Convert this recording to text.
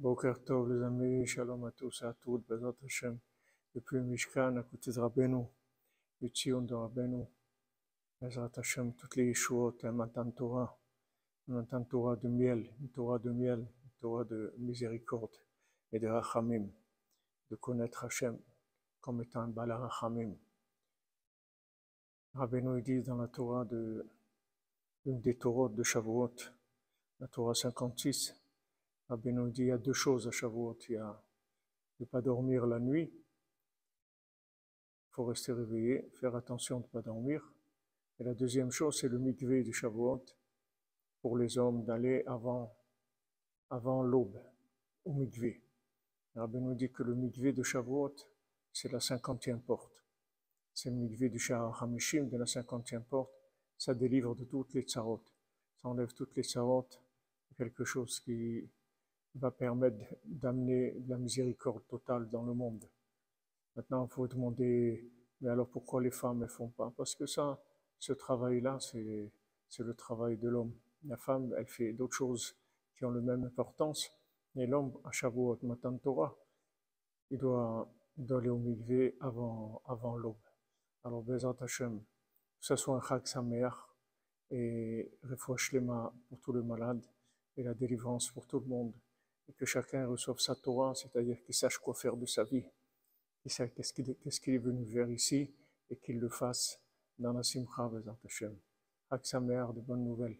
Boker Tov les amis, shalom à tous et à toutes, Bezat Hashem, depuis Mishkan, à côté de Rabbeinu, le Tzion de Rabbeinu, Bezat Hashem, toutes les Yeshuot, un Matan Torah, un Matan Torah de miel, une Torah de miel, une Torah de miséricorde et de Rachamim, de connaître Hashem comme étant un Bala Rachamim. Rabbeinu dit dans la Torah de, une des Torahs de Shavuot, la Torah 56, Rabbi nous dit il y a deux choses à Shavuot. Il y a ne pas dormir la nuit. Il faut rester réveillé, faire attention de ne pas dormir. Et la deuxième chose, c'est le mikvé du Shavuot pour les hommes d'aller avant, avant l'aube au mikvé. Rabbi nous dit que le mikvé de Shavuot, c'est la cinquantième porte. C'est le mikvé du Shahar Hamishim de la cinquantième porte. Ça délivre de toutes les tsarot. Ça enlève toutes les tsarot. Quelque chose qui, va permettre d'amener de la miséricorde totale dans le monde. Maintenant, il faut demander, mais alors pourquoi les femmes ne font pas? Parce que ça, ce travail-là, c'est, le travail de l'homme. La femme, elle fait d'autres choses qui ont la même importance. Et l'homme, à Shavuot, Matan Torah, il doit, il doit aller au mikvé avant, avant l'aube. Alors, Bezat Hashem, que ce soit un Chag Sameach et Refouach Lema pour tous les malades et la délivrance pour tout le monde et que chacun reçoive sa Torah, c'est-à-dire qu'il sache quoi faire de sa vie, qu'il sache qu'est-ce qu'il est venu faire ici et qu'il le fasse dans la Simcha Bezat Hashem. Ak de bonnes nouvelles.